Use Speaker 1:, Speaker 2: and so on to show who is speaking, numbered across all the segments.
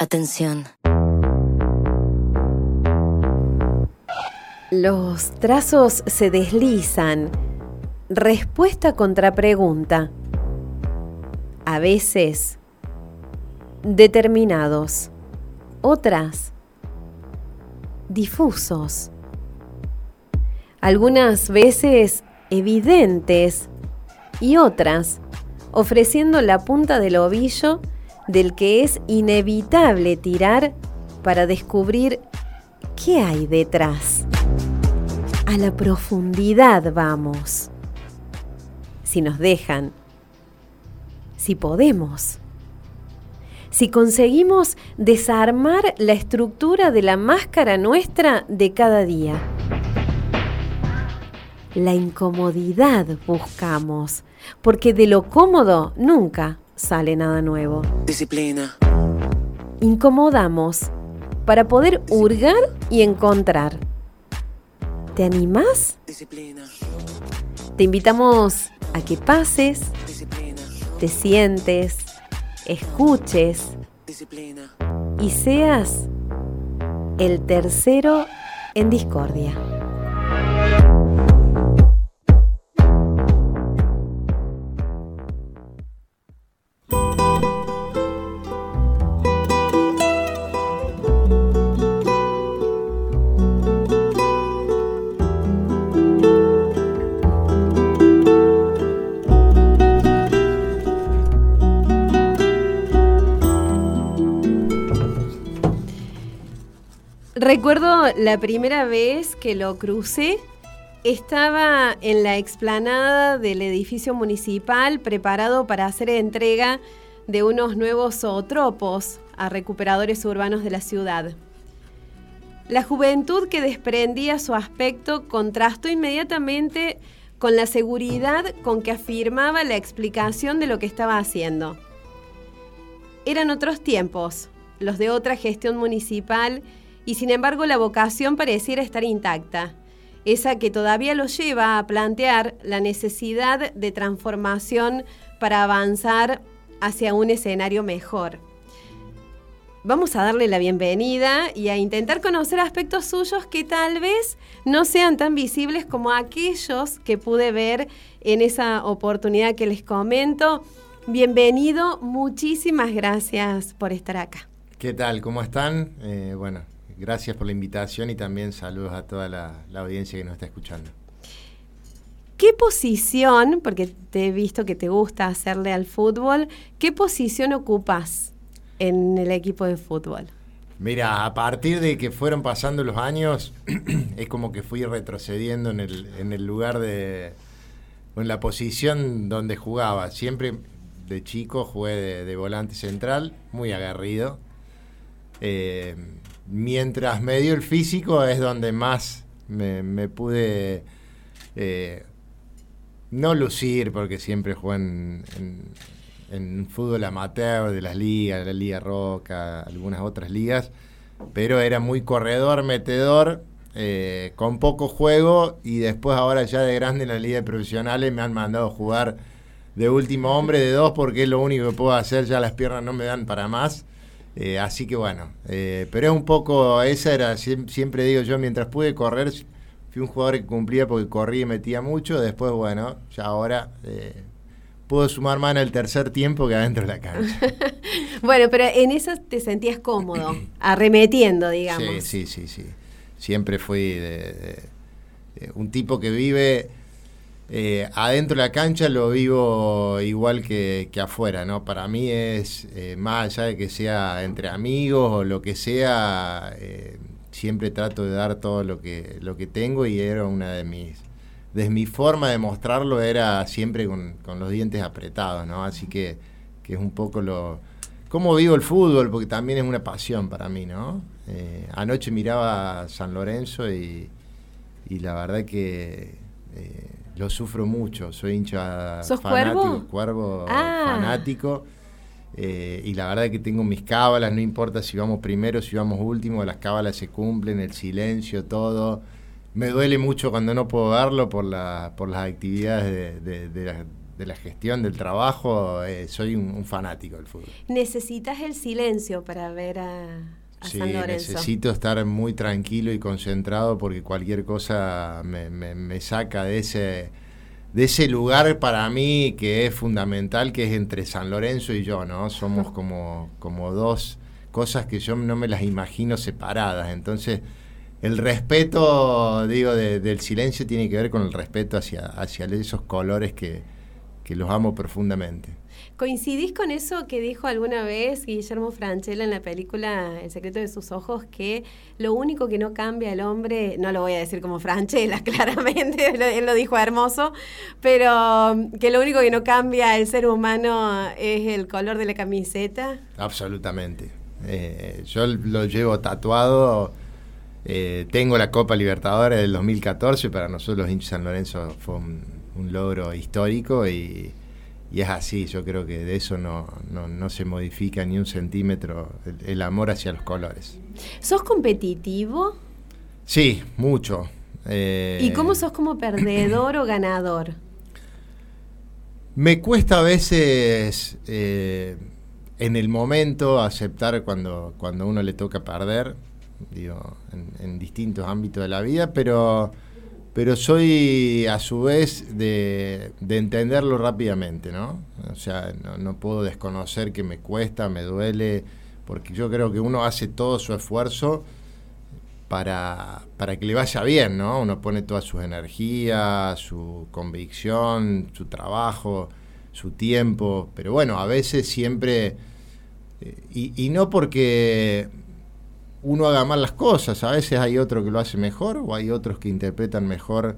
Speaker 1: Atención.
Speaker 2: Los trazos se deslizan. Respuesta contra pregunta. A veces determinados. Otras difusos. Algunas veces evidentes y otras ofreciendo la punta del ovillo del que es inevitable tirar para descubrir qué hay detrás. A la profundidad vamos. Si nos dejan, si podemos, si conseguimos desarmar la estructura de la máscara nuestra de cada día. La incomodidad buscamos, porque de lo cómodo nunca sale nada nuevo.
Speaker 1: Disciplina.
Speaker 2: Incomodamos para poder hurgar y encontrar. ¿Te animás?
Speaker 1: Disciplina.
Speaker 2: Te invitamos a que pases,
Speaker 1: Disciplina.
Speaker 2: te sientes, escuches
Speaker 1: Disciplina.
Speaker 2: y seas el tercero en discordia. Recuerdo la primera vez que lo crucé, estaba en la explanada del edificio municipal preparado para hacer entrega de unos nuevos zootropos a recuperadores urbanos de la ciudad. La juventud que desprendía su aspecto contrastó inmediatamente con la seguridad con que afirmaba la explicación de lo que estaba haciendo. Eran otros tiempos, los de otra gestión municipal, y sin embargo la vocación pareciera estar intacta, esa que todavía lo lleva a plantear la necesidad de transformación para avanzar hacia un escenario mejor. Vamos a darle la bienvenida y a intentar conocer aspectos suyos que tal vez no sean tan visibles como aquellos que pude ver en esa oportunidad que les comento. Bienvenido, muchísimas gracias por estar acá.
Speaker 3: ¿Qué tal? ¿Cómo están? Eh, bueno, gracias por la invitación y también saludos a toda la, la, audiencia que nos está escuchando.
Speaker 2: ¿Qué posición, porque te he visto que te gusta hacerle al fútbol, qué posición ocupas en el equipo de fútbol?
Speaker 3: Mira, a partir de que fueron pasando los años, es como que fui retrocediendo en el, en el lugar de, en la posición donde jugaba. Siempre de chico jugué de, de volante central, muy agarrido. Eh, mientras me dio el físico es donde más me, pude eh, no lucir, porque siempre jugué en, en, fútbol amateur de las ligas, la Liga Roca, algunas otras ligas, pero era muy corredor, metedor, eh, con poco juego y después ahora ya de grande en la liga de profesionales me han mandado jugar de último hombre de dos porque es lo único que puedo hacer, ya las piernas no me dan para más. Eh, así que bueno, eh, pero es un poco, esa era, siempre digo yo, mientras pude correr, fui un jugador que cumplía porque corría y metía mucho, después bueno, ya ahora eh, puedo sumar en el tercer tiempo que adentro de la cancha.
Speaker 2: bueno, pero en eso te sentías cómodo, arremetiendo, digamos.
Speaker 3: Sí, sí, sí, sí. Siempre fui de, de, de un tipo que vive... Eh, adentro de la cancha lo vivo igual que, afuera, ¿no? Para mí es, eh, más allá de que sea entre amigos o lo que sea, eh, siempre trato de dar todo lo que, lo que tengo y era una de mis, de mi forma de mostrarlo era siempre con, con los dientes apretados, ¿no? Así que, que, es un poco lo... cómo vivo el fútbol, porque también es una pasión para mí, ¿no? Eh, anoche miraba San Lorenzo y, y la verdad que lo sufro mucho, soy hincha
Speaker 2: ¿Sos
Speaker 3: fanático,
Speaker 2: cuervo,
Speaker 3: cuervo
Speaker 2: ah.
Speaker 3: fanático. Eh, y la verdad que tengo mis cábalas, no importa si vamos primero, si vamos último, las cábalas se cumplen, el silencio, todo. Me duele mucho cuando no puedo verlo por, la, por las actividades de, de, de, de la gestión del trabajo, eh, soy un, un fanático del fútbol.
Speaker 2: Necesitas el silencio para ver a, a
Speaker 3: Sí,
Speaker 2: San Lorenzo.
Speaker 3: necesito estar muy tranquilo y concentrado porque cualquier cosa me, me- me saca de ese, de ese lugar para mí que es fundamental, que es entre San Lorenzo y yo, ¿no? Somos como, como dos cosas que yo no me las imagino separadas. Entonces, el respeto, digo, de- del silencio tiene que ver con el respeto hacia, hacia esos colores que, que los amo profundamente.
Speaker 2: ¿Coincidís con eso que dijo alguna vez Guillermo Franchella en la película El secreto de sus ojos? Que lo único que no cambia el hombre, no lo voy a decir como Franchella, claramente, él lo- dijo hermoso, pero um, que lo único que no cambia el ser humano es el color de la camiseta.
Speaker 3: Absolutamente. Eh, yo lo llevo tatuado. eh, tengo la Copa Libertadores del 2014. Para nosotros los hinchas San Lorenzo fue un logro histórico y, y es así. Yo creo que de eso no, no, no se modifica ni un centímetro el, el amor hacia los colores.
Speaker 2: ¿Sos competitivo?
Speaker 3: Sí, mucho. Eh,
Speaker 2: ¿Y cómo sos como perdedor o ganador?
Speaker 3: Me cuesta a veces eh, en el momento aceptar cuando, cuando uno le toca perder, digo, en, en distintos ámbitos de la vida, pero, pero soy a su vez de, de entenderlo rápidamente, ¿no? O sea, no, puedo desconocer que me cuesta, me duele, porque yo creo que uno hace todo su esfuerzo para, para que le vaya bien, ¿no? Uno pone toda su energía, su convicción, su trabajo, su tiempo, pero bueno, a veces siempre, eh, y no porque uno haga mal las cosas, a veces hay otro que lo hace mejor o hay otros que interpretan mejor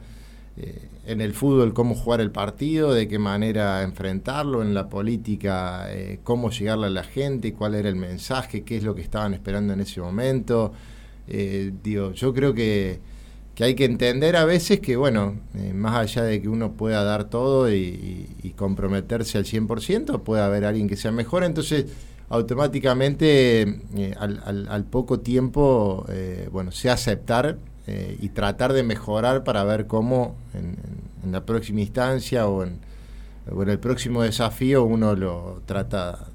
Speaker 3: eh, en el fútbol cómo jugar el partido, de qué manera enfrentarlo, en la política eh, cómo llegarle a la gente, cuál era el mensaje, qué es lo que estaban esperando en ese momento. Eh, digo, yo creo que, que hay que entender a veces que, bueno, eh, más allá de que uno pueda dar todo y, y- comprometerse al 100%, puede haber alguien que sea mejor, entonces automáticamente eh, al, poco tiempo, eh, bueno, sé aceptar eh, y tratar de mejorar para ver cómo en, la próxima instancia o en, o en el próximo desafío uno lo trata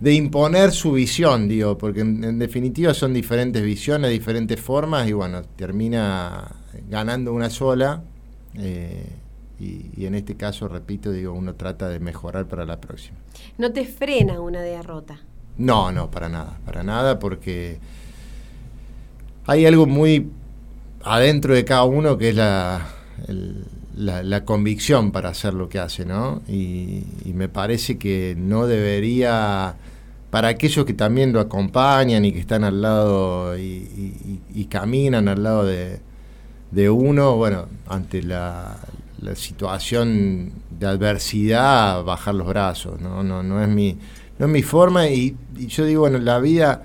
Speaker 3: de, imponer su visión, digo, porque en, en definitiva son diferentes visiones, diferentes formas y bueno, termina ganando una sola eh, y, y en este caso, repito, digo, uno trata de mejorar para la próxima.
Speaker 2: No te frena una derrota.
Speaker 3: No, no, para nada, para nada, porque hay algo muy adentro de cada uno que es la, el- la, la convicción para hacer lo que hace, ¿no? Y, y me parece que no debería, para aquellos que también lo acompañan y que están al lado y, y- y- y caminan al lado de, de uno, bueno, ante la, la situación de adversidad, bajar los brazos, ¿no? No, no es mi, no es mi forma y, yo digo, bueno, la vida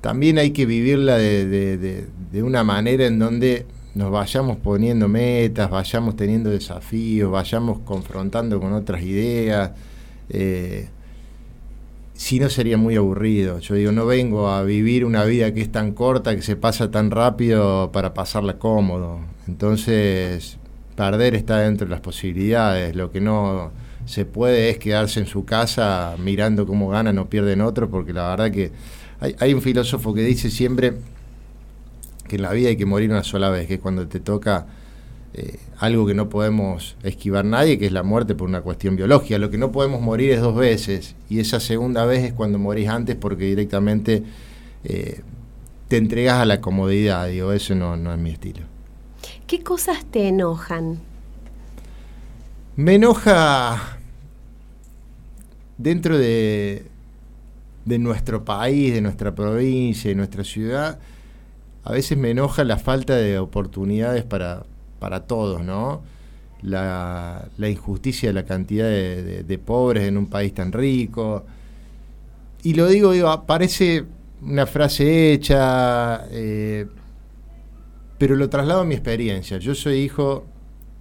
Speaker 3: también hay que vivirla de- de una manera en donde nos vayamos poniendo metas, vayamos teniendo desafíos, vayamos confrontando con otras ideas. eh, si no sería muy aburrido. Yo digo, no vengo a vivir una vida que es tan corta, que se pasa tan rápido para pasarla cómodo. Entonces, perder está dentro de las posibilidades. Lo que no se puede es quedarse en su casa mirando cómo ganan o pierden otros, porque la verdad que hay, un filósofo que dice siempre que en la vida hay que morir una sola vez, que es cuando te toca eh, algo que no podemos esquivar nadie, que es la muerte por una cuestión biológica. Lo que no podemos morir es dos veces, y esa segunda vez es cuando morís antes porque directamente eh, te entregas a la comodidad. Digo, eso no es mi estilo.
Speaker 2: ¿Qué cosas te enojan?
Speaker 3: Me enoja dentro de, de nuestro país, de nuestra provincia, de nuestra ciudad, a veces me enoja la falta de oportunidades para, para todos, ¿no? La, la injusticia de la cantidad de, pobres en un país tan rico. Y lo digo, digo, parece una frase hecha, eh, pero lo traslado a mi experiencia. Yo soy hijo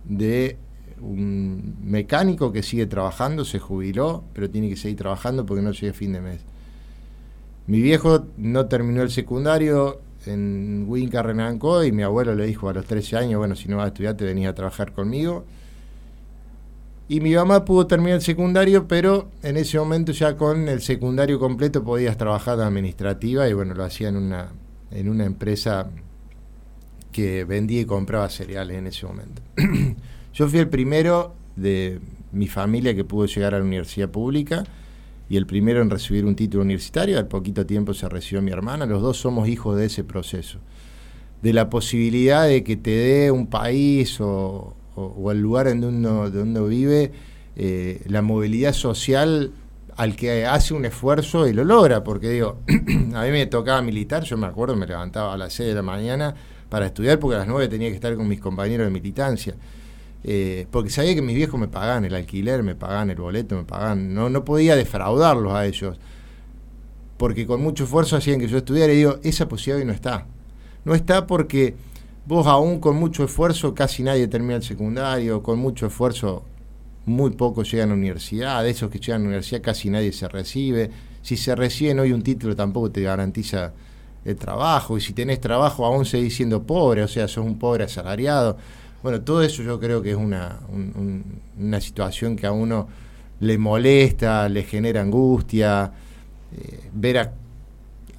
Speaker 3: de un mecánico que sigue trabajando, se jubiló, pero tiene que seguir trabajando porque no llega fin de mes. Mi viejo no terminó el secundario en Winca Renancó y mi abuelo le dijo a los 13 años, bueno, si no vas a estudiar te venís a trabajar conmigo. Y mi mamá pudo terminar el secundario, pero en ese momento ya con el secundario completo podías trabajar administrativa y bueno, lo hacía en una, en una empresa que vendía y compraba cereales en ese momento. Yo fui el primero de mi familia que pudo llegar a la universidad pública y el primero en recibir un título universitario. Al poquito tiempo se recibió mi hermana. Los dos somos hijos de ese proceso. De la posibilidad de que te dé un país o, el lugar en donde uno, donde vive eh, la movilidad social al que hace un esfuerzo y lo logra, porque digo, a mí me tocaba militar, yo me acuerdo, me levantaba a las 6 de la mañana para estudiar porque a las 9 tenía que estar con mis compañeros de militancia. Eh, porque sabía que mis viejos me pagaban el alquiler, me pagaban el boleto, me pagaban, no, no podía defraudarlos a ellos, porque con mucho esfuerzo hacían que yo estudiara y digo, esa posibilidad hoy no está. No está porque vos aún con mucho esfuerzo, casi nadie termina el secundario, con mucho esfuerzo muy pocos llegan a la universidad, de esos que llegan a la universidad casi nadie se recibe, si se reciben hoy un título tampoco te garantiza el trabajo, y si tenés trabajo aún seguís siendo pobre, o sea, sos un pobre asalariado. Bueno, todo eso yo creo que es una, una situación que a uno le molesta, le genera angustia, eh, ver a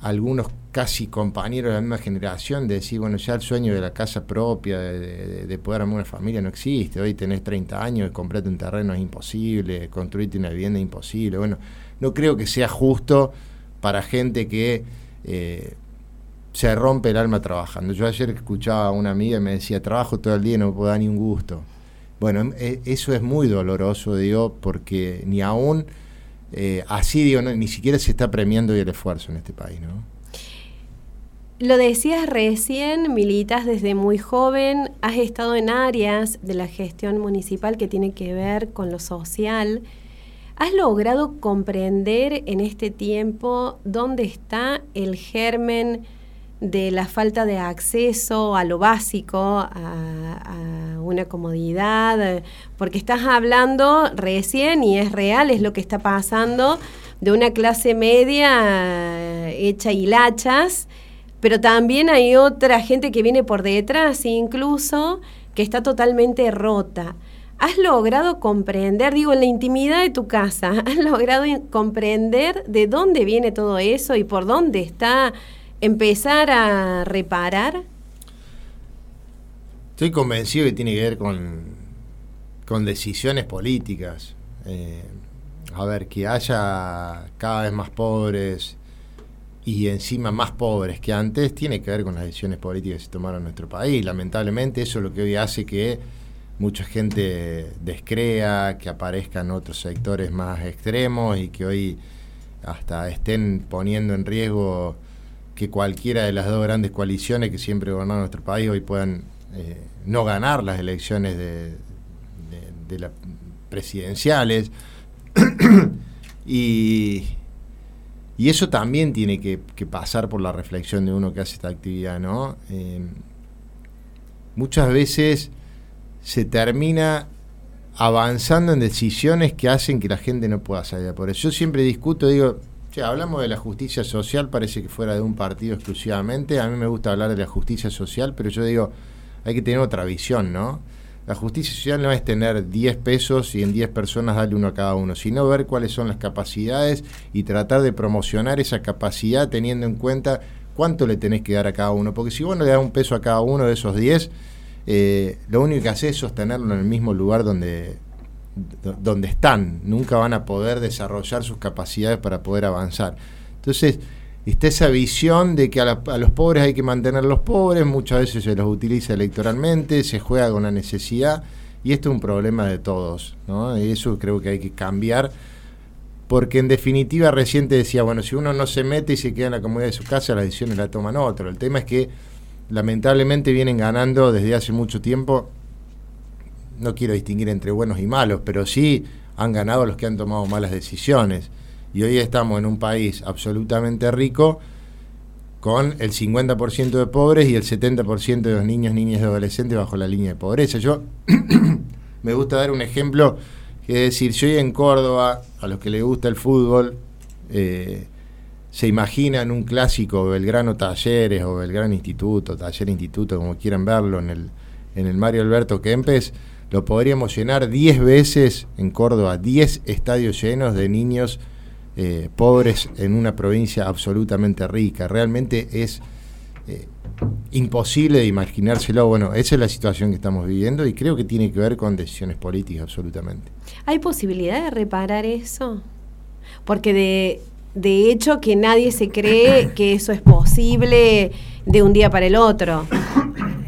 Speaker 3: algunos casi compañeros de la misma generación de decir, bueno, ya el sueño de la casa propia, de, poder armar una familia no existe. Hoy tenés 30 años, comprarte un terreno es imposible, construirte una vivienda es imposible. Bueno, no creo que sea justo para gente que eh, se rompe el alma trabajando. Yo ayer escuchaba a una amiga y me decía, trabajo todo el día y no puedo dar ni un gusto. Bueno, e, eso es muy doloroso, digo, porque ni aún eh, así, digo, ni siquiera se está premiando el esfuerzo en este país, ¿no?
Speaker 2: Lo decías recién, militas desde muy joven, has estado en áreas de la gestión municipal que tiene que ver con lo social. ¿Has logrado comprender en este tiempo dónde está el germen de la falta de acceso a lo básico, a, una comodidad, porque estás hablando recién y es real, es lo que está pasando, de una clase media hecha hilachas, pero también hay otra gente que viene por detrás incluso, que está totalmente rota. ¿Has logrado comprender, digo, en la intimidad de tu casa, has logrado comprender de dónde viene todo eso y por dónde está empezar a reparar?
Speaker 3: Estoy convencido que tiene que ver con, con decisiones políticas. Eh, a ver, que haya cada vez más pobres y encima más pobres que antes, tiene que ver con las decisiones políticas que se tomaron en nuestro país. Lamentablemente eso es lo que hoy hace que mucha gente descrea, que aparezcan otros sectores más extremos y que hoy hasta estén poniendo en riesgo que cualquiera de las dos grandes coaliciones que siempre gobernaron nuestro país hoy puedan eh, no ganar las elecciones de, las presidenciales. y, y, eso también tiene que, pasar por la reflexión de uno que hace esta actividad, ¿no? Eh, muchas veces se termina avanzando en decisiones que hacen que la gente no pueda salir por eso. Yo siempre discuto, digo, hablamos de la justicia social, parece que fuera de un partido exclusivamente. A mí me gusta hablar de la justicia social, pero yo digo, hay que tener otra visión, ¿no? La justicia social no es tener 10 pesos y en 10 personas darle uno a cada uno, sino ver cuáles son las capacidades y tratar de promocionar esa capacidad teniendo en cuenta cuánto le tenés que dar a cada uno. Porque si vos no le das un peso a cada uno de esos 10, eh, lo único que hace es sostenerlo en el mismo lugar donde, donde están, nunca van a poder desarrollar sus capacidades para poder avanzar. Entonces, está esa visión de que a, los pobres hay que mantenerlos pobres, muchas veces se los utiliza electoralmente, se juega con la necesidad, y esto es un problema de todos, ¿no? Y eso creo que hay que cambiar, porque en definitiva reciente decía, bueno, si uno no se mete y se queda en la comodidad de su casa, las decisiones las toman otros. El tema es que lamentablemente vienen ganando desde hace mucho tiempo no quiero distinguir entre buenos y malos, pero sí han ganado los que han tomado malas decisiones. Y hoy estamos en un país absolutamente rico con el 50% de pobres y el 70% de los niños, niñas y adolescentes bajo la línea de pobreza. Yo me gusta dar un ejemplo, que es decir, yo hoy en Córdoba, a los que les gusta el fútbol, eh, se imaginan un clásico Belgrano Talleres o Belgrano Instituto, Taller Instituto, como quieran verlo, en el, en el Mario Alberto Kempes, lo podríamos llenar 10 veces en Córdoba, 10 estadios llenos de niños eh, pobres en una provincia absolutamente rica. Realmente es eh, imposible de imaginárselo. Bueno, esa es la situación que estamos viviendo y creo que tiene que ver con decisiones políticas absolutamente.
Speaker 2: ¿Hay posibilidad de reparar eso? Porque de, de hecho que nadie se cree que eso es posible de un día para el otro.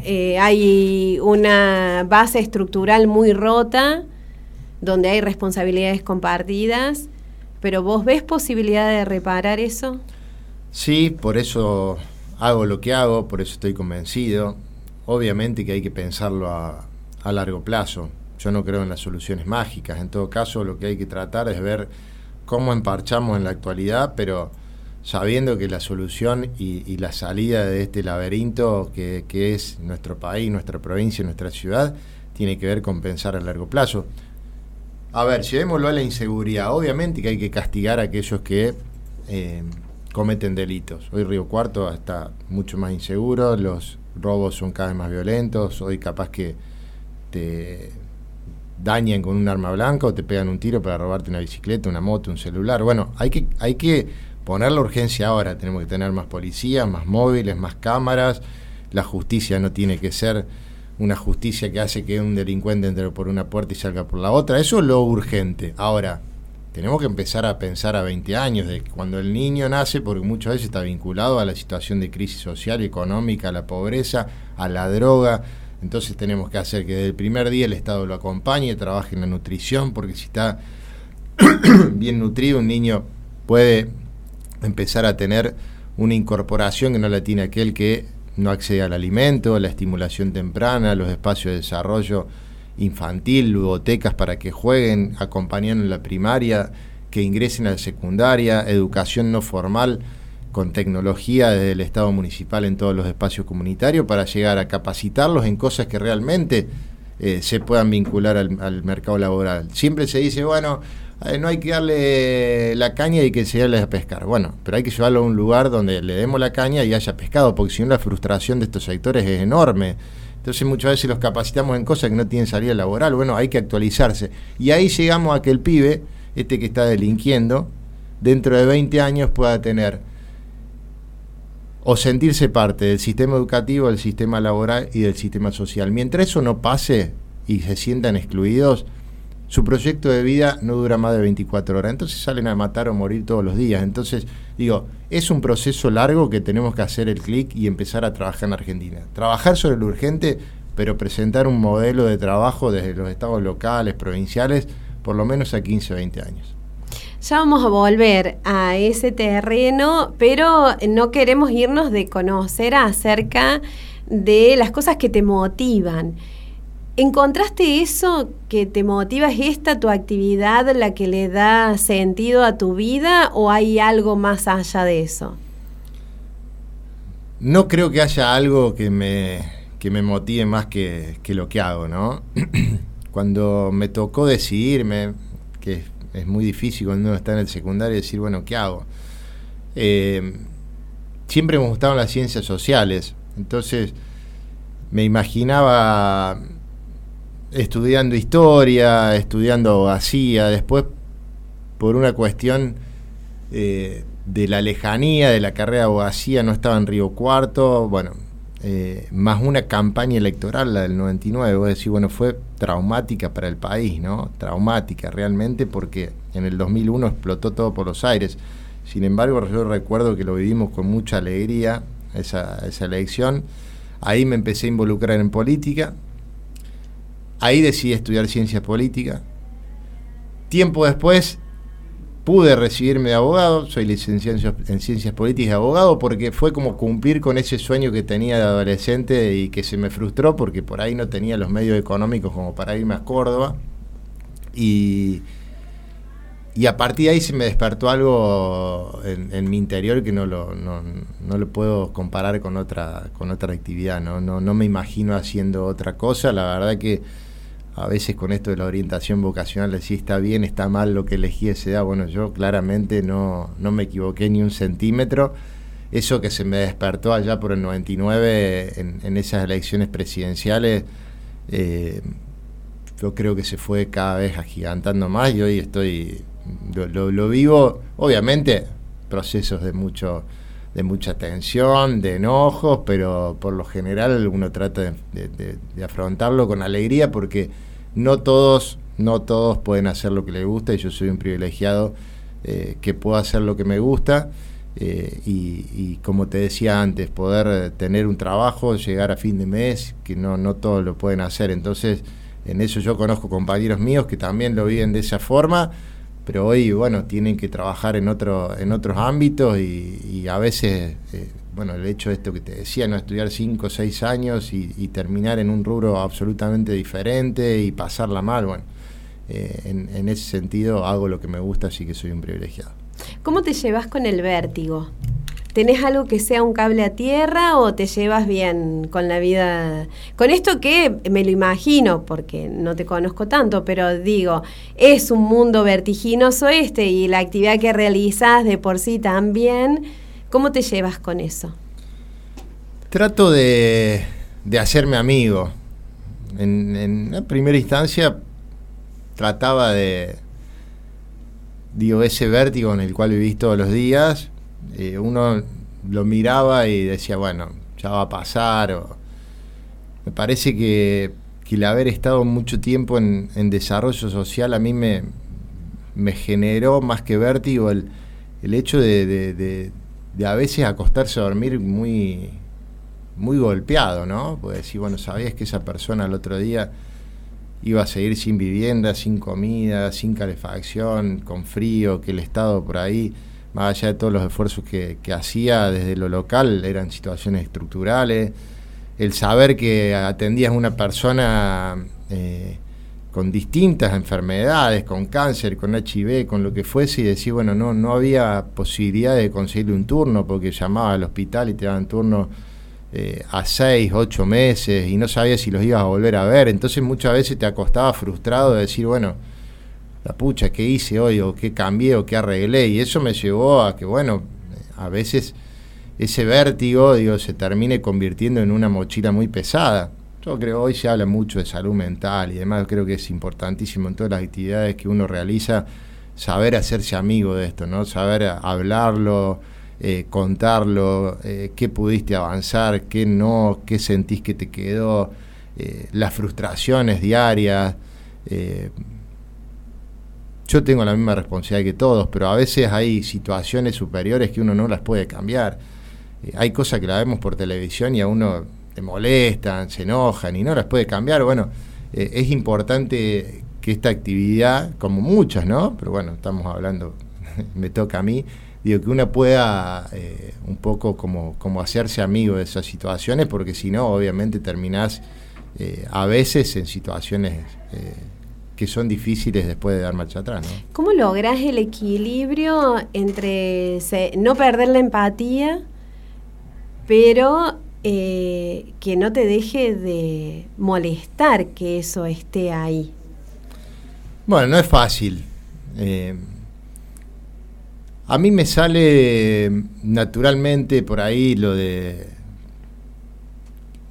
Speaker 2: Eh, hay una base estructural muy rota, donde hay responsabilidades compartidas, pero ¿vos ves posibilidad de reparar eso?
Speaker 3: Sí, por eso hago lo que hago, por eso estoy convencido. Obviamente que hay que pensarlo a, a largo plazo. Yo no creo en las soluciones mágicas. En todo caso, lo que hay que tratar es ver cómo emparchamos en la actualidad, pero sabiendo que la solución y, la salida de este laberinto que, es nuestro país, nuestra provincia, nuestra ciudad, tiene que ver con pensar a largo plazo. A ver, llevémoslo a la inseguridad. Obviamente que hay que castigar a aquellos que eh, cometen delitos. Hoy Río Cuarto está mucho más inseguro, los robos son cada vez más violentos, hoy capaz que te dañan con un arma blanca o te pegan un tiro para robarte una bicicleta, una moto, un celular. Bueno, hay que, hay que poner la urgencia ahora. Tenemos que tener más policías, más móviles, más cámaras. La justicia no tiene que ser una justicia que hace que un delincuente entre por una puerta y salga por la otra. Eso es lo urgente. Ahora, tenemos que empezar a pensar a 20 años, de cuando el niño nace, porque muchas veces está vinculado a la situación de crisis social económica, a la pobreza, a la droga. Entonces tenemos que hacer que desde el primer día el Estado lo acompañe, trabaje en la nutrición, porque si está bien nutrido, un niño puede empezar a tener una incorporación que no la tiene aquel que no accede al alimento, la estimulación temprana, los espacios de desarrollo infantil, ludotecas para que jueguen, acompañando en la primaria, que ingresen a la secundaria, educación no formal con tecnología desde el Estado municipal en todos los espacios comunitarios para llegar a capacitarlos en cosas que realmente eh, se puedan vincular al, al mercado laboral. Siempre se dice, bueno, eh, no hay que darle la caña y que se lleve a pescar. Bueno, pero hay que llevarlo a un lugar donde le demos la caña y haya pescado, porque si no la frustración de estos sectores es enorme. Entonces muchas veces los capacitamos en cosas que no tienen salida laboral. Bueno, hay que actualizarse. Y ahí llegamos a que el pibe, este que está delinquiendo, dentro de 20 años pueda tener o sentirse parte del sistema educativo, del sistema laboral y del sistema social. Mientras eso no pase y se sientan excluidos, su proyecto de vida no dura más de 24 horas. Entonces salen a matar o morir todos los días. Entonces, digo, es un proceso largo que tenemos que hacer el clic y empezar a trabajar en Argentina. Trabajar sobre lo urgente, pero presentar un modelo de trabajo desde los estados locales, provinciales, por lo menos a 15 o 20 años.
Speaker 2: Ya vamos a volver a ese terreno, pero no queremos irnos de conocer acerca de las cosas que te motivan. ¿Encontraste eso que te motiva? ¿Es esta tu actividad la que le da sentido a tu vida o hay algo más allá de eso?
Speaker 3: No creo que haya algo que me, que me motive más que, lo que hago, ¿no? Cuando me tocó decidirme, que es muy difícil cuando uno está en el secundario decir, bueno, ¿qué hago? Eh, siempre me gustaban las ciencias sociales, entonces me imaginaba estudiando historia, estudiando abogacía, después por una cuestión eh, de la lejanía de la carrera de abogacía no estaba en Río Cuarto, bueno, eh, más una campaña electoral, la del 99, voy a decir, bueno, fue traumática para el país, ¿no? Traumática realmente porque en el 2001 explotó todo por los aires. Sin embargo, yo recuerdo que lo vivimos con mucha alegría, esa, esa elección. Ahí me empecé a involucrar en política, Ahí decidí estudiar ciencias políticas. Tiempo después pude recibirme de abogado, soy licenciado en ciencias políticas y abogado, porque fue como cumplir con ese sueño que tenía de adolescente y que se me frustró porque por ahí no tenía los medios económicos como para irme a Córdoba. Y, y a partir de ahí se me despertó algo en, mi interior que no lo, no, no, lo puedo comparar con otra, con otra actividad, ¿no? No, no me imagino haciendo otra cosa, la verdad que a veces con esto de la orientación vocacional, si está bien, está mal lo que elegí esa edad, bueno, yo claramente no, no me equivoqué ni un centímetro. Eso que se me despertó allá por el 99 en, en esas elecciones presidenciales, eh, yo creo que se fue cada vez agigantando más y hoy estoy, lo, vivo, obviamente, procesos de mucho de mucha tensión, de enojos, pero por lo general uno trata de, afrontarlo con alegría porque no todos, no todos pueden hacer lo que les gusta y yo soy un privilegiado eh, que puedo hacer lo que me gusta eh, y, como te decía antes, poder tener un trabajo, llegar a fin de mes, que no, no todos lo pueden hacer. Entonces, en eso yo conozco compañeros míos que también lo viven de esa forma, pero hoy, bueno, tienen que trabajar en, otro, en otros ámbitos y, a veces, eh, bueno, el hecho de esto que te decía, no estudiar 5 o 6 años y, terminar en un rubro absolutamente diferente y pasarla mal, bueno, eh, en, en ese sentido hago lo que me gusta, así que soy un privilegiado.
Speaker 2: ¿Cómo te llevas con el vértigo? ¿Tenés algo que sea un cable a tierra o te llevas bien con la vida? Con esto que me lo imagino, porque no te conozco tanto, pero digo, es un mundo vertiginoso este y la actividad que realizas de por sí también. ¿Cómo te llevas con eso?
Speaker 3: Trato de, hacerme amigo. En, en la primera instancia trataba de, digo, ese vértigo en el cual vivís todos los días, uno lo miraba y decía, bueno, ya va a pasar. O... Me parece que, el haber estado mucho tiempo en, desarrollo social a mí me, me generó más que vértigo el, el hecho de, de, a veces acostarse a dormir muy, muy golpeado, ¿no? Pues decir, bueno, sabías que esa persona el otro día iba a seguir sin vivienda, sin comida, sin calefacción, con frío, que el Estado por ahí, más allá de todos los esfuerzos que, hacía desde lo local, eran situaciones estructurales. El saber que atendías a una persona eh, con distintas enfermedades, con cáncer, con HIV, con lo que fuese, y decir, bueno, no, no había posibilidad de conseguirle un turno porque llamaba al hospital y te daban turno eh, a seis, ocho meses y no sabías si los ibas a volver a ver. Entonces muchas veces te acostaba frustrado de decir, bueno, la pucha, ¿qué hice hoy? o qué cambié o qué arreglé. Y eso me llevó a que, bueno, a veces ese vértigo, digo, se termine convirtiendo en una mochila muy pesada. Yo creo hoy se habla mucho de salud mental y demás, creo que es importantísimo en todas las actividades que uno realiza saber hacerse amigo de esto, ¿no? Saber hablarlo, eh, contarlo, eh, qué pudiste avanzar, qué no, qué sentís que te quedó, eh, las frustraciones diarias. Yo tengo la misma responsabilidad que todos, pero a veces hay situaciones superiores que uno no las puede cambiar. hay cosas que la vemos por televisión y a uno te molestan, se enojan y no las puede cambiar. Bueno, es importante que esta actividad, como muchas, ¿no? Pero bueno, estamos hablando, me toca a mí, digo, que uno pueda eh, un poco como, como hacerse amigo de esas situaciones, porque si no, obviamente terminás eh, a veces en situaciones eh, que son difíciles después de dar marcha atrás. ¿no?
Speaker 2: ¿Cómo logras el equilibrio entre no perder la empatía, pero que no te deje de molestar que eso esté ahí?
Speaker 3: Bueno, no es fácil. A mí me sale naturalmente por ahí lo de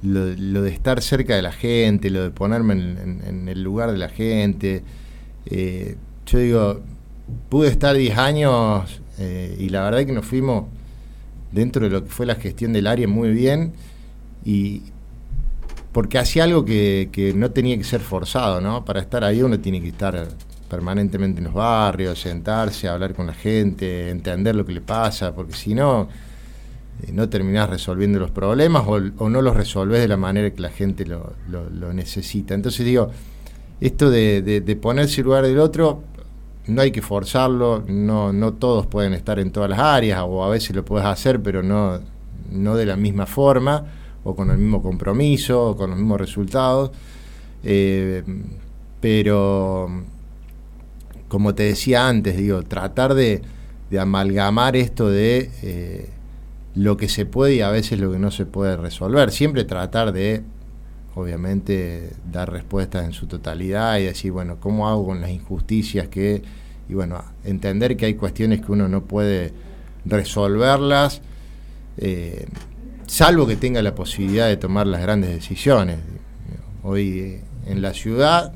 Speaker 3: lo, de estar cerca de la gente, lo de ponerme en, el lugar de la gente. Eh, yo digo, pude estar 10 años eh, y la verdad que nos fuimos dentro de lo que fue la gestión del área muy bien y porque hacía algo que, que no tenía que ser forzado, ¿no? Para estar ahí uno tiene que estar permanentemente en los barrios, sentarse, hablar con la gente, entender lo que le pasa, porque si no, no terminás resolviendo los problemas o, no los resolvés de la manera que la gente lo, necesita. Entonces digo, esto de, ponerse en lugar del otro, no hay que forzarlo, no, no todos pueden estar en todas las áreas, o a veces lo puedes hacer, pero no, no de la misma forma, o con el mismo compromiso, o con los mismos resultados. Eh, pero como te decía antes, digo, tratar de, amalgamar esto de eh, lo que se puede y a veces lo que no se puede resolver. Siempre tratar de, obviamente, dar respuestas en su totalidad y decir, bueno, ¿cómo hago con las injusticias que... Y bueno, entender que hay cuestiones que uno no puede resolverlas, eh, salvo que tenga la posibilidad de tomar las grandes decisiones. Hoy en la ciudad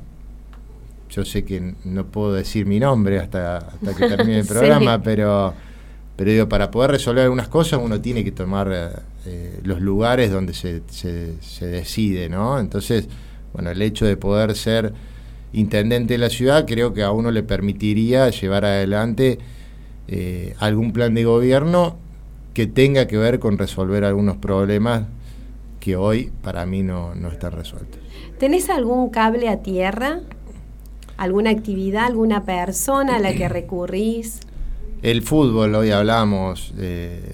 Speaker 3: yo sé que no puedo decir mi nombre hasta, hasta que termine el programa, pero, pero digo, para poder resolver algunas cosas uno tiene que tomar eh, los lugares donde se, se, decide, ¿no? Entonces, bueno, el hecho de poder ser intendente de la ciudad creo que a uno le permitiría llevar adelante eh, algún plan de gobierno que tenga que ver con resolver algunos problemas que hoy para mí no, no están resueltos.
Speaker 2: ¿Tenés algún cable a tierra? ¿Alguna actividad, alguna persona a la que recurrís?
Speaker 3: El fútbol, hoy hablamos eh,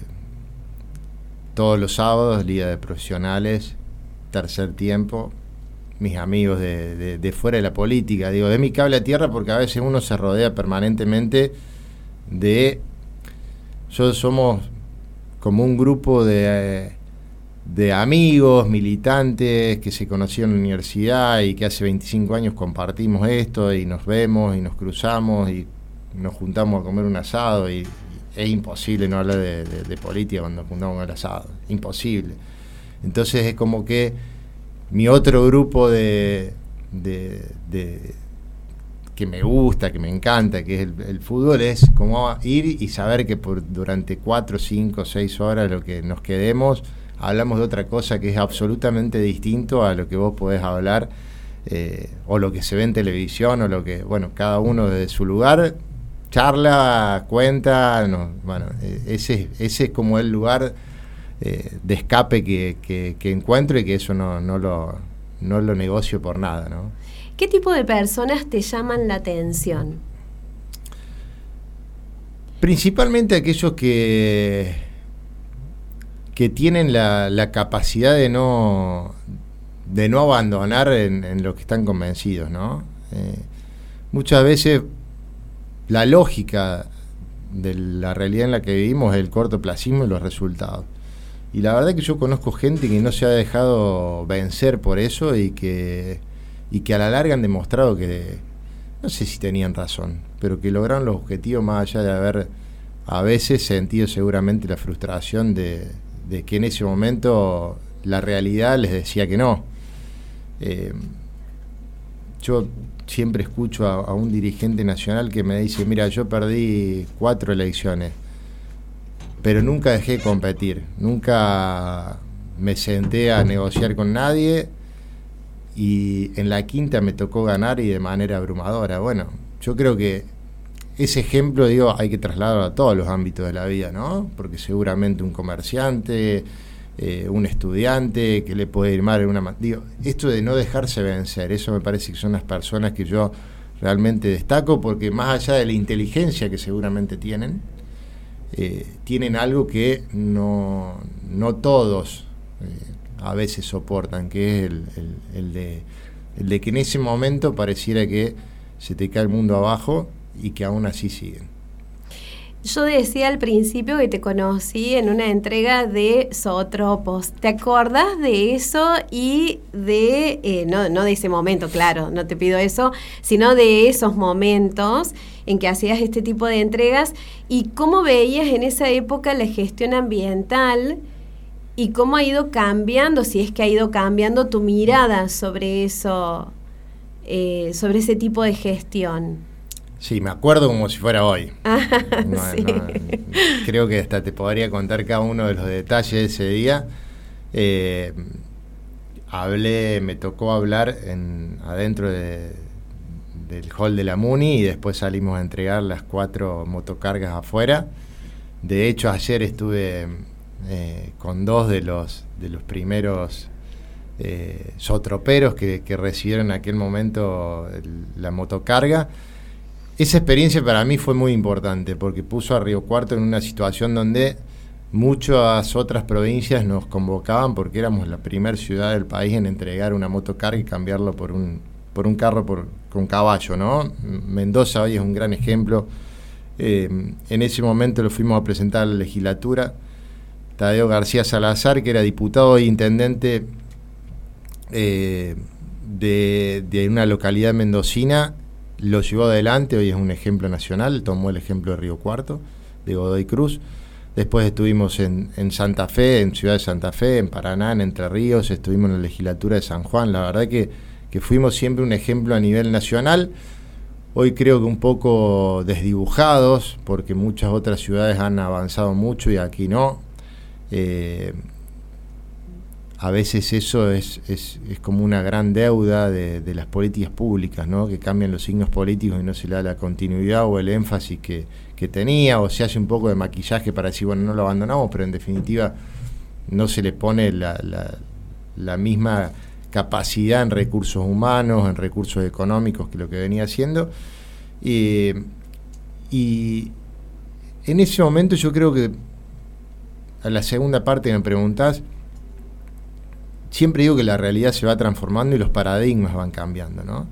Speaker 3: todos los sábados, Liga de Profesionales, tercer tiempo, mis amigos de, de, fuera de la política, digo, de mi cable a tierra porque a veces uno se rodea permanentemente de... Yo somos como un grupo de de amigos, militantes que se conocieron en la universidad y que hace 25 años compartimos esto y nos vemos y nos cruzamos y nos juntamos a comer un asado y, es imposible no hablar de, política cuando juntamos el asado, imposible. Entonces es como que mi otro grupo de, que me gusta, que me encanta, que es el, el, fútbol, es como ir y saber que por durante 4, 5, 6 horas lo que nos quedemos hablamos de otra cosa que es absolutamente distinto a lo que vos podés hablar eh, o lo que se ve en televisión o lo que, bueno, cada uno desde su lugar charla, cuenta, bueno, eh, ese, ese es como el lugar eh, de escape que, que, encuentro y que eso no, no, lo, no lo negocio por nada, ¿no?
Speaker 2: ¿Qué tipo de personas te llaman la atención?
Speaker 3: Principalmente aquellos que que tienen la, capacidad de no, de no abandonar en, lo que están convencidos, ¿no? Eh, muchas veces la lógica de la realidad en la que vivimos es el cortoplacismo y los resultados. Y la verdad que yo conozco gente que no se ha dejado vencer por eso y que, y que a la larga han demostrado que, no sé si tenían razón, pero que lograron los objetivos más allá de haber a veces sentido seguramente la frustración de, de que en ese momento la realidad les decía que no. Eh, yo siempre escucho a, un dirigente nacional que me dice, mira, yo perdí cuatro elecciones, pero nunca dejé de competir, nunca me senté a negociar con nadie y en la quinta me tocó ganar y de manera abrumadora. Bueno, yo creo que ese ejemplo, digo, hay que trasladarlo a todos los ámbitos de la vida, ¿no? Porque seguramente un comerciante, eh, un estudiante que le puede ir mal en una... Digo, esto de no dejarse vencer, eso me parece que son las personas que yo realmente destaco porque más allá de la inteligencia que seguramente tienen, eh, tienen algo que no, no todos eh, a veces soportan, que es el, el, de, el de que en ese momento pareciera que se te cae el mundo abajo y que aún así siguen.
Speaker 2: Yo decía al principio que te conocí en una entrega de Zootropos. ¿Te acordás de eso y de, eh, no, no de ese momento, claro, no te pido eso, sino de esos momentos en que hacías este tipo de entregas y cómo veías en esa época la gestión ambiental y cómo ha ido cambiando, si es que ha ido cambiando tu mirada sobre eso, eh, sobre ese tipo de gestión?
Speaker 3: Sí, me acuerdo como si fuera hoy. Ah, creo que hasta te podría contar cada uno de los detalles de ese día. Eh, hablé, me tocó hablar en, adentro del hall de la Muni y después salimos a entregar las cuatro motocargas afuera. De hecho, ayer estuve eh, con dos de los, de los primeros eh, sotroperos que, recibieron en aquel momento la motocarga esa experiencia para mí fue muy importante porque puso a Río Cuarto en una situación donde muchas otras provincias nos convocaban porque éramos la primera ciudad del país en entregar una motocarga y cambiarlo por un, por un carro por, con caballo, ¿no? Mendoza hoy es un gran ejemplo. Eh, en ese momento lo fuimos a presentar a la legislatura. Tadeo García Salazar, que era diputado e intendente eh, de, de, una localidad mendocina, lo llevó adelante, hoy es un ejemplo nacional, tomó el ejemplo de Río Cuarto, de Godoy Cruz. Después estuvimos en, Santa Fe, en Ciudad de Santa Fe, en Paraná, en Entre Ríos, estuvimos en la legislatura de San Juan. La verdad que, que fuimos siempre un ejemplo a nivel nacional. hoy creo que un poco desdibujados, porque muchas otras ciudades han avanzado mucho y aquí no. Eh, a veces eso es, es, como una gran deuda de, las políticas públicas, ¿no? que cambian los signos políticos y no se le da la continuidad o el énfasis que, tenía, o se hace un poco de maquillaje para decir, bueno, no lo abandonamos, pero en definitiva no se le pone la, la, misma capacidad en recursos humanos, en recursos económicos que lo que venía haciendo. y en ese momento yo creo que a la segunda parte que me preguntás, siempre digo que la realidad se va transformando y los paradigmas van cambiando, ¿no?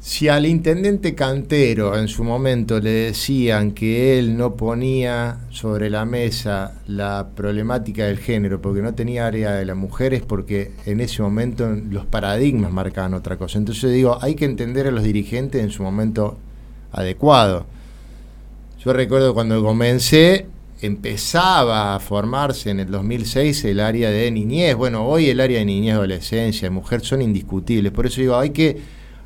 Speaker 3: Si al intendente Cantero en su momento le decían que él no ponía sobre la mesa la problemática del género porque no tenía área de las mujeres, porque en ese momento los paradigmas marcaban otra cosa. Entonces digo, hay que entender a los dirigentes en su momento adecuado. Yo recuerdo cuando comencé, empezaba a formarse en el 2006 el área de niñez. Bueno, hoy el área de niñez, adolescencia, de mujer son indiscutibles. Por eso digo, hay que,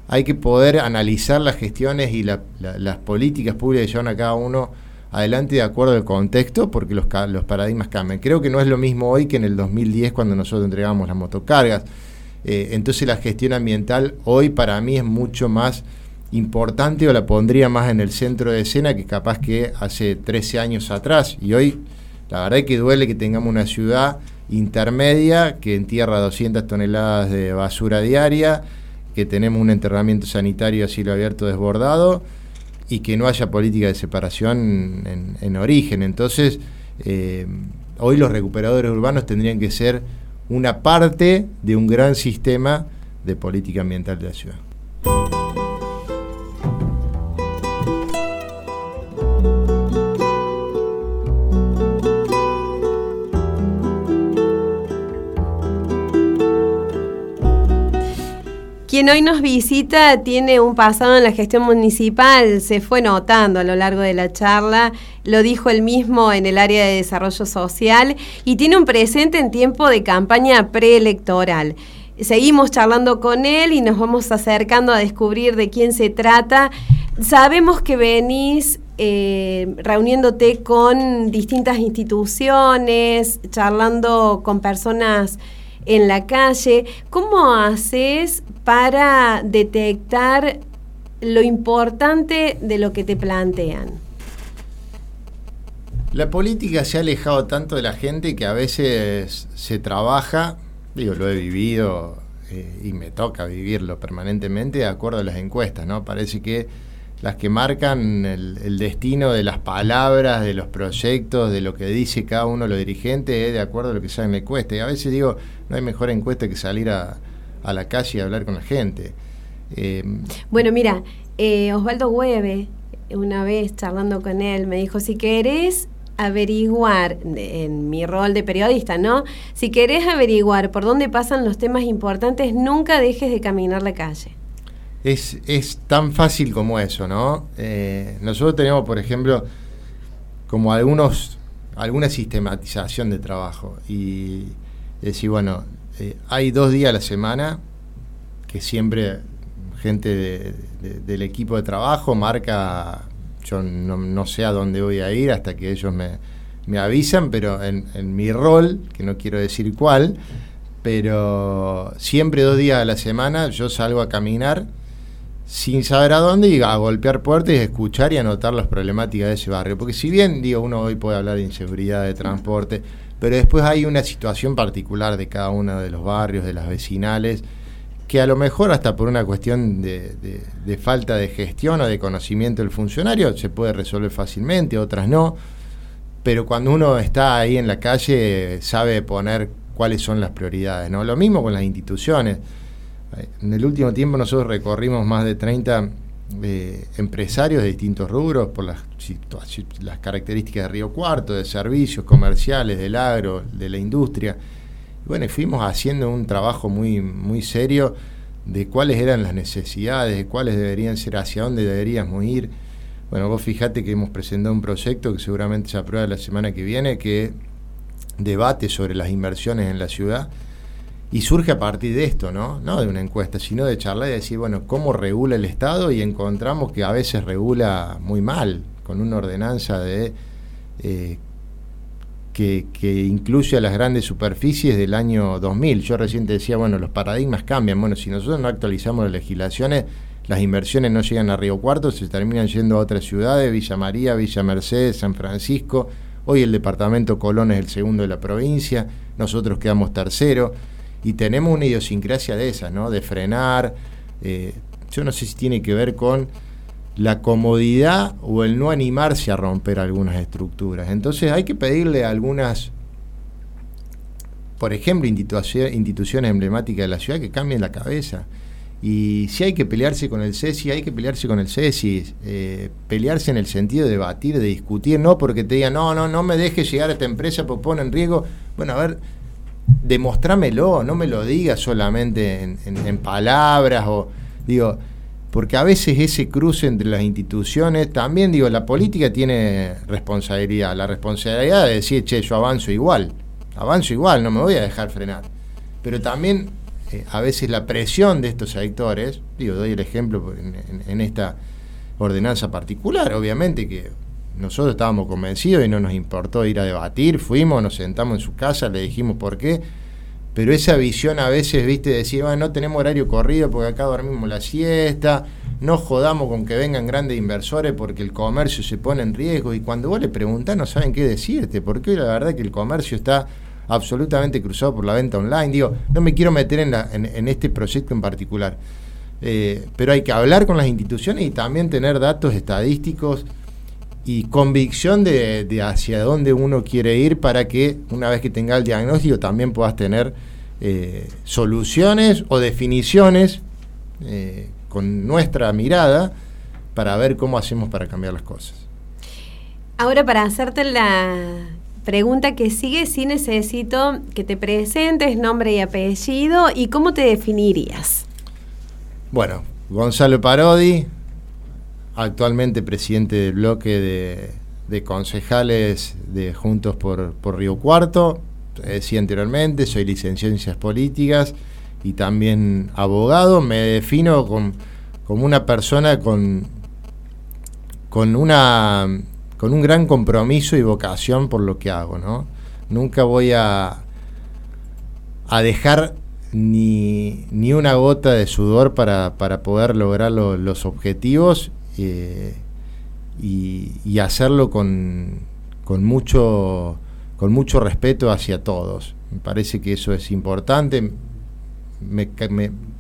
Speaker 3: hay que poder analizar las gestiones y las políticas públicas que llevan a cada uno adelante de acuerdo al contexto, porque los, los paradigmas cambian. Creo que no es lo mismo hoy que en el 2010 cuando nosotros entregamos las motocargas. Eh, entonces la gestión ambiental hoy para mí es mucho más importante o la pondría más en el centro de escena que capaz que hace 13 años atrás. Y hoy, la verdad es que duele que tengamos una ciudad intermedia que entierra 200 toneladas de basura diaria, que tenemos un enterramiento sanitario a cielo abierto desbordado y que no haya política de separación en, origen. Entonces, eh, hoy los recuperadores urbanos tendrían que ser una parte de un gran sistema de política ambiental de la ciudad.
Speaker 2: Quien hoy nos visita tiene un pasado en la gestión municipal, se fue notando a lo largo de la charla, lo dijo él mismo en el área de desarrollo social y tiene un presente en tiempo de campaña preelectoral. Seguimos charlando con él y nos vamos acercando a descubrir de quién se trata. Sabemos que venís eh, reuniéndote con distintas instituciones, charlando con personas en la calle. ¿Cómo haces para detectar lo importante de lo que te plantean?
Speaker 3: La política se ha alejado tanto de la gente que a veces se trabaja, digo, lo he vivido eh, y me toca vivirlo permanentemente de acuerdo a las encuestas, ¿no? Parece que las que marcan el, destino de las palabras, de los proyectos, de lo que dice cada uno de los dirigentes, es de acuerdo a lo que sale en la encuesta. Y a veces digo, no hay mejor encuesta que salir a, la calle y hablar con la gente.
Speaker 2: Eh, bueno, mira, eh, Osvaldo Hueve, una vez charlando con él, me dijo, si querés averiguar, en mi rol de periodista, ¿no? Si querés averiguar por dónde pasan los temas importantes, nunca dejes de caminar la calle
Speaker 3: es, es tan fácil como eso, ¿no? Eh, nosotros tenemos, por ejemplo, como algunos, alguna sistematización de trabajo y decir, bueno, eh, hay dos días a la semana que siempre gente del equipo de trabajo marca, yo no, sé a dónde voy a ir hasta que ellos me, avisan, pero en, en mi rol, que no quiero decir cuál, pero siempre dos días a la semana yo salgo a caminar sin saber a dónde y a golpear puertas y escuchar y anotar las problemáticas de ese barrio. Porque si bien, digo, uno hoy puede hablar de inseguridad de transporte, pero después hay una situación particular de cada uno de los barrios, de las vecinales, que a lo mejor hasta por una cuestión de, de falta de gestión o de conocimiento del funcionario se puede resolver fácilmente, otras no. Pero cuando uno está ahí en la calle sabe poner cuáles son las prioridades, ¿no? Lo mismo con las instituciones en el último tiempo nosotros recorrimos más de 30 eh, empresarios de distintos rubros por las, las características de Río Cuarto, de servicios comerciales, del agro, de la industria. Y bueno, fuimos haciendo un trabajo muy, muy serio de cuáles eran las necesidades, de cuáles deberían ser, hacia dónde deberíamos ir. Bueno, vos fijate que hemos presentado un proyecto que seguramente se aprueba la semana que viene, que debate sobre las inversiones en la ciudad y surge a partir de esto, ¿no? No de una encuesta, sino de charlar y decir, bueno, ¿cómo regula el Estado? Y encontramos que a veces regula muy mal, con una ordenanza de eh, que, incluye a las grandes superficies del año 2000. Yo recién decía, bueno, los paradigmas cambian. Bueno, si nosotros no actualizamos las legislaciones, las inversiones no llegan a Río Cuarto, se terminan yendo a otras ciudades, Villa María, Villa Mercedes, San Francisco. Hoy el departamento Colón es el segundo de la provincia, nosotros quedamos tercero y tenemos una idiosincrasia de esa, ¿no? De frenar. Eh, yo no sé si tiene que ver con la comodidad o el no animarse a romper algunas estructuras. Entonces hay que pedirle a algunas, por ejemplo, instituciones emblemáticas de la ciudad que cambien la cabeza. Y si hay que pelearse con el CESI, hay que pelearse con el CESI, eh, pelearse en el sentido de debatir, de discutir, no porque te digan, no, no, no me dejes llegar a esta empresa porque pone en riesgo. Bueno, a ver, demostrámelo, no me lo digas solamente en, en palabras o, digo, porque a veces ese cruce entre las instituciones, también digo, la política tiene responsabilidad, la responsabilidad de decir, che, yo avanzo igual, avanzo igual, no me voy a dejar frenar. Pero también eh, a veces la presión de estos sectores, digo, doy el ejemplo en, esta ordenanza particular, obviamente que nosotros estábamos convencidos y no nos importó ir a debatir, fuimos, nos sentamos en su casa, le dijimos por qué pero esa visión a veces, viste, decir, bueno, no tenemos horario corrido porque acá dormimos la siesta, no jodamos con que vengan grandes inversores porque el comercio se pone en riesgo y cuando vos le preguntás no saben qué decirte, porque la verdad que el comercio está absolutamente cruzado por la venta online. Digo, no me quiero meter en, en, este proyecto en particular, eh, pero hay que hablar con las instituciones y también tener datos estadísticos y convicción de, hacia dónde uno quiere ir para que una vez que tenga el diagnóstico también puedas tener eh, soluciones o definiciones eh, con nuestra mirada para ver cómo hacemos para cambiar las cosas.
Speaker 2: Ahora para hacerte la pregunta que sigue, sí necesito que te presentes nombre y apellido y cómo te definirías.
Speaker 3: Bueno, Gonzalo Parodi, actualmente presidente del bloque de, concejales de Juntos por, Río Cuarto. Decía anteriormente, soy licenciado en Ciencias Políticas y también abogado. Me defino como una persona con, con, una, con un gran compromiso y vocación por lo que hago. ¿no? Nunca voy a, a dejar ni, una gota de sudor para, poder lograr los objetivos eh, y, hacerlo con, mucho, con mucho respeto hacia todos. Me parece que eso es importante.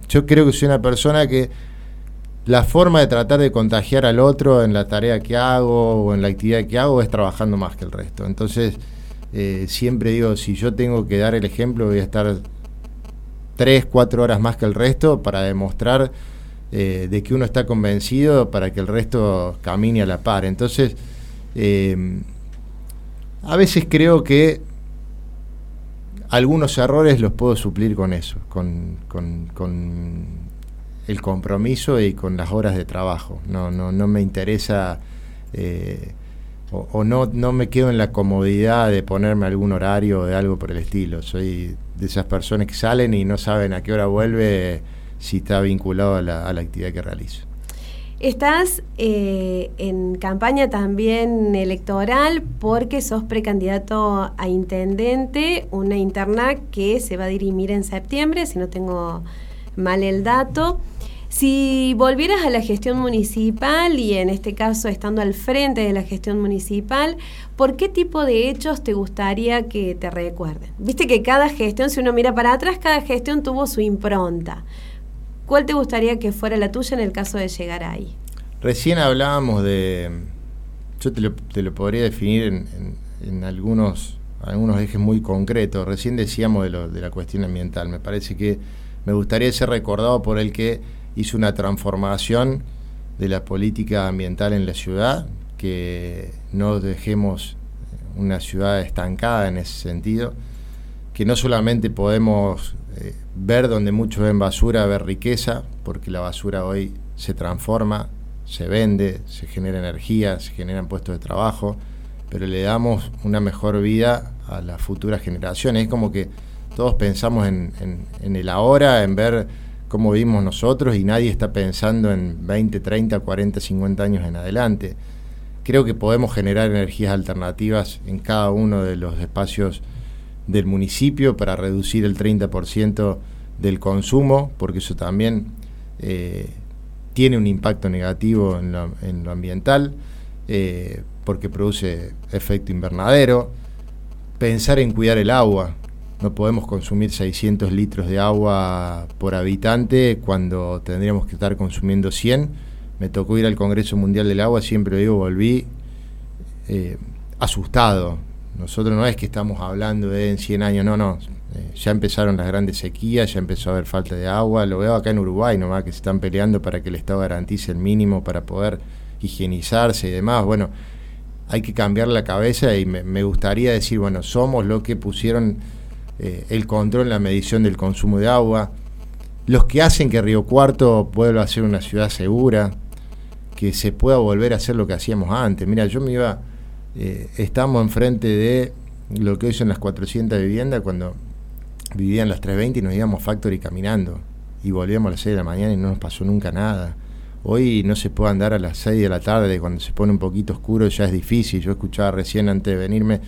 Speaker 3: yo creo que soy una persona que la forma de tratar de contagiar al otro en la tarea que hago o en la actividad que hago es trabajando más que el resto. Entonces, eh, siempre digo, si yo tengo que dar el ejemplo, voy a estar tres, cuatro horas más que el resto para demostrar eh, de que uno está convencido para que el resto camine a la par. Entonces, eh, a veces creo que algunos errores los puedo suplir con eso, con, el compromiso y con las horas de trabajo. No, no, no me interesa eh, o, no, no me quedo en la comodidad de ponerme algún horario o de algo por el estilo. Soy de esas personas que salen y no saben a qué hora vuelve si está vinculado a la, actividad que realizo.
Speaker 2: Estás eh, en campaña también electoral porque sos precandidato a intendente, una interna que se va a dirimir en septiembre, si no tengo mal el dato. Si volvieras a la gestión municipal y en este caso estando al frente de la gestión municipal, ¿por qué tipo de hechos te gustaría que te recuerden? Viste que cada gestión, si uno mira para atrás, cada gestión tuvo su impronta. ¿Cuál te gustaría que fuera la tuya en el caso de llegar ahí?
Speaker 3: Recién hablábamos de, yo te lo, podría definir en, algunos, algunos ejes muy concretos. Recién decíamos de, de la cuestión ambiental. Me parece que me gustaría ser recordado por el que hizo una transformación de la política ambiental en la ciudad, que no dejemos una ciudad estancada en ese sentido, que no solamente podemos ver donde muchos ven basura, ver riqueza, porque la basura hoy se transforma, se vende, se genera energía, se generan puestos de trabajo, pero le damos una mejor vida a las futuras generaciones. Es como que todos pensamos en, en el ahora, en ver cómo vivimos nosotros y nadie está pensando en 20, 30, 40, 50 años en adelante. Creo que podemos generar energías alternativas en cada uno de los espacios del municipio para reducir el 30% del consumo, porque eso también eh, tiene un impacto negativo en lo, ambiental, eh, porque produce efecto invernadero. Pensar en cuidar el agua. No podemos consumir 600 litros de agua por habitante cuando tendríamos que estar consumiendo 100. Me tocó ir al Congreso Mundial del Agua, siempre digo, volví eh, asustado. Nosotros no es que estamos hablando de en 100 años, no, no. Eh, ya empezaron las grandes sequías, ya empezó a haber falta de agua. Lo veo acá en Uruguay nomás, que se están peleando para que el Estado garantice el mínimo para poder higienizarse y demás. Bueno, hay que cambiar la cabeza y me, gustaría decir, bueno, somos los que pusieron eh, el control en la medición del consumo de agua, los que hacen que Río Cuarto vuelva a ser una ciudad segura, que se pueda volver a hacer lo que hacíamos antes. Mira, yo me iba, eh, estamos enfrente de lo que hoy son las 400 viviendas, cuando vivían las 320 y nos íbamos factory caminando y volvíamos a las 6 de la mañana y no nos pasó nunca nada. Hoy no se puede andar a las 6 de la tarde, cuando se pone un poquito oscuro ya es difícil. Yo escuchaba recién antes de venirme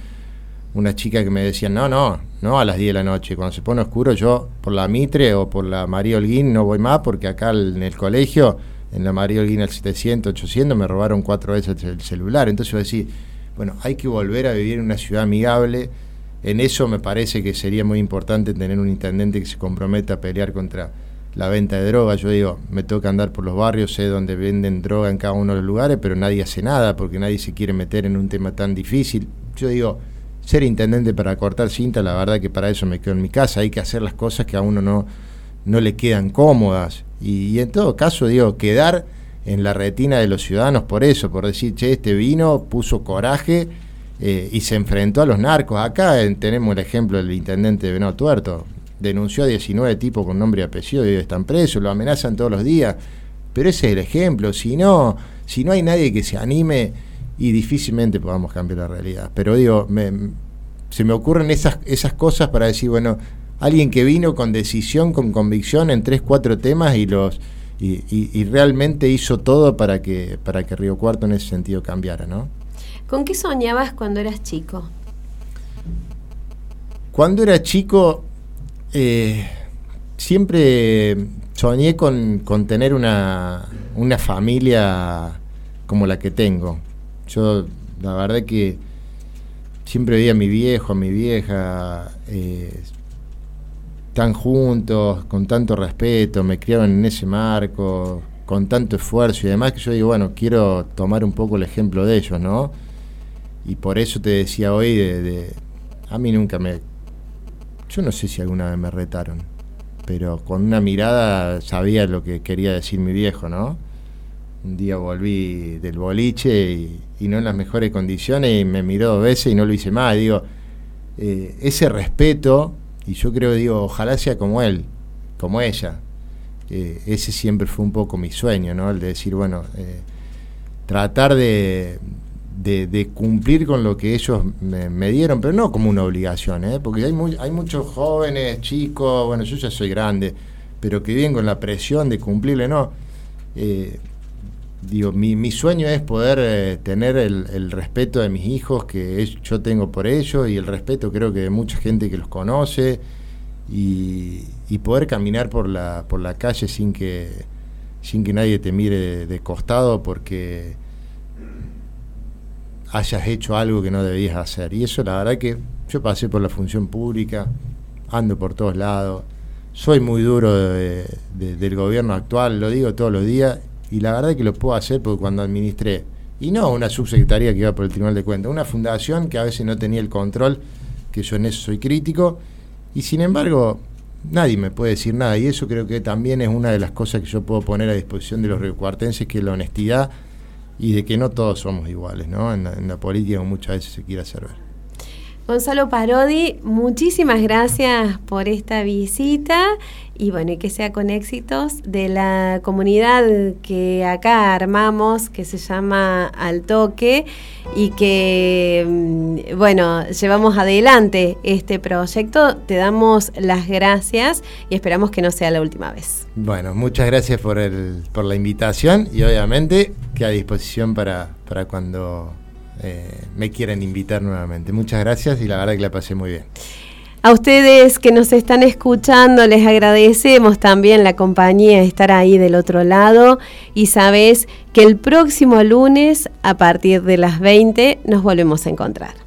Speaker 3: una chica que me decía, no, no, no a las 10 de la noche, cuando se pone oscuro yo por la Mitre o por la María Holguín no voy más porque acá en el colegio, en la María Holguín al 700, 800 me robaron cuatro veces el celular. Entonces yo decía, bueno, hay que volver a vivir en una ciudad amigable en eso me parece que sería muy importante tener un intendente que se comprometa a pelear contra la venta de droga. Yo digo, me toca andar por los barrios, sé dónde venden droga en cada uno de los lugares, pero nadie hace nada porque nadie se quiere meter en un tema tan difícil. Yo digo, ser intendente para cortar cinta, la verdad que para eso me quedo en mi casa. Hay que hacer las cosas que a uno no, no le quedan cómodas. Y, y en todo caso, digo, quedar en la retina de los ciudadanos por eso, por decir, che, este vino puso coraje eh, y se enfrentó a los narcos. Acá tenemos el ejemplo del intendente de Venado Tuerto. Denunció a 19 tipos con nombre y apellido y están presos, lo amenazan todos los días. Pero ese es el ejemplo. Si no, si no hay nadie que se anime, y difícilmente podamos cambiar la realidad. Pero digo, se me ocurren esas, esas cosas para decir, bueno, alguien que vino con decisión, con convicción en tres, cuatro temas y los y, y realmente hizo todo para que, para que Río Cuarto en ese sentido cambiara, ¿no?
Speaker 2: ¿Con qué soñabas cuando eras chico?
Speaker 3: Cuando era chico, eh, siempre soñé con, tener una, familia como la que tengo. Yo, la verdad que siempre veía a mi viejo, a mi vieja, eh, tan juntos, con tanto respeto, me criaban en ese marco, con tanto esfuerzo y demás, que yo digo, bueno, quiero tomar un poco el ejemplo de ellos, ¿no? Y por eso te decía hoy de, A mí nunca me... Yo no sé si alguna vez me retaron, pero con una mirada sabía lo que quería decir mi viejo, ¿no? Un día volví del boliche y, no en las mejores condiciones y me miró dos veces y no lo hice más. digo, eh, ese respeto, y yo creo, digo, ojalá sea como él, como ella. Eh, ese siempre fue un poco mi sueño, ¿no? El de decir, bueno, eh, tratar de, cumplir con lo que ellos me, dieron, pero no como una obligación, ¿eh? porque hay, hay muchos jóvenes, chicos, bueno, yo ya soy grande, pero que vienen con la presión de cumplirle, no. Eh, digo, mi, sueño es poder eh, tener el, respeto de mis hijos que yo tengo por ellos y el respeto creo que de mucha gente que los conoce y, poder caminar por la, por la calle sin que, sin que nadie te mire de costado porque hayas hecho algo que no debías hacer. Y eso la verdad que yo pasé por la función pública, ando por todos lados, soy muy duro del gobierno actual, lo digo todos los días, y la verdad que lo puedo hacer porque cuando administré, y no una subsecretaría que iba por el Tribunal de Cuentas, una fundación que a veces no tenía el control, que yo en eso soy crítico, y sin embargo nadie me puede decir nada, y eso creo que también es una de las cosas que yo puedo poner a disposición de los riocuartenses, que es la honestidad y de que no todos somos iguales, ¿no? En la, política muchas veces se quiere hacer ver.
Speaker 2: Gonzalo Parodi, muchísimas gracias por esta visita y bueno, y que sea con éxitos de la comunidad que acá armamos, que se llama Al Toque y que, mm, bueno, llevamos adelante este proyecto. Te damos las gracias y esperamos que no sea la última vez.
Speaker 3: Bueno, muchas gracias por, el, por la invitación y obviamente que a disposición para, para cuando eh, me quieren invitar nuevamente. Muchas gracias y la verdad que la pasé muy bien.
Speaker 2: A ustedes que nos están escuchando, les agradecemos también la compañía, estar ahí del otro lado y sabes que el próximo lunes, a partir de las 20, nos volvemos a encontrar.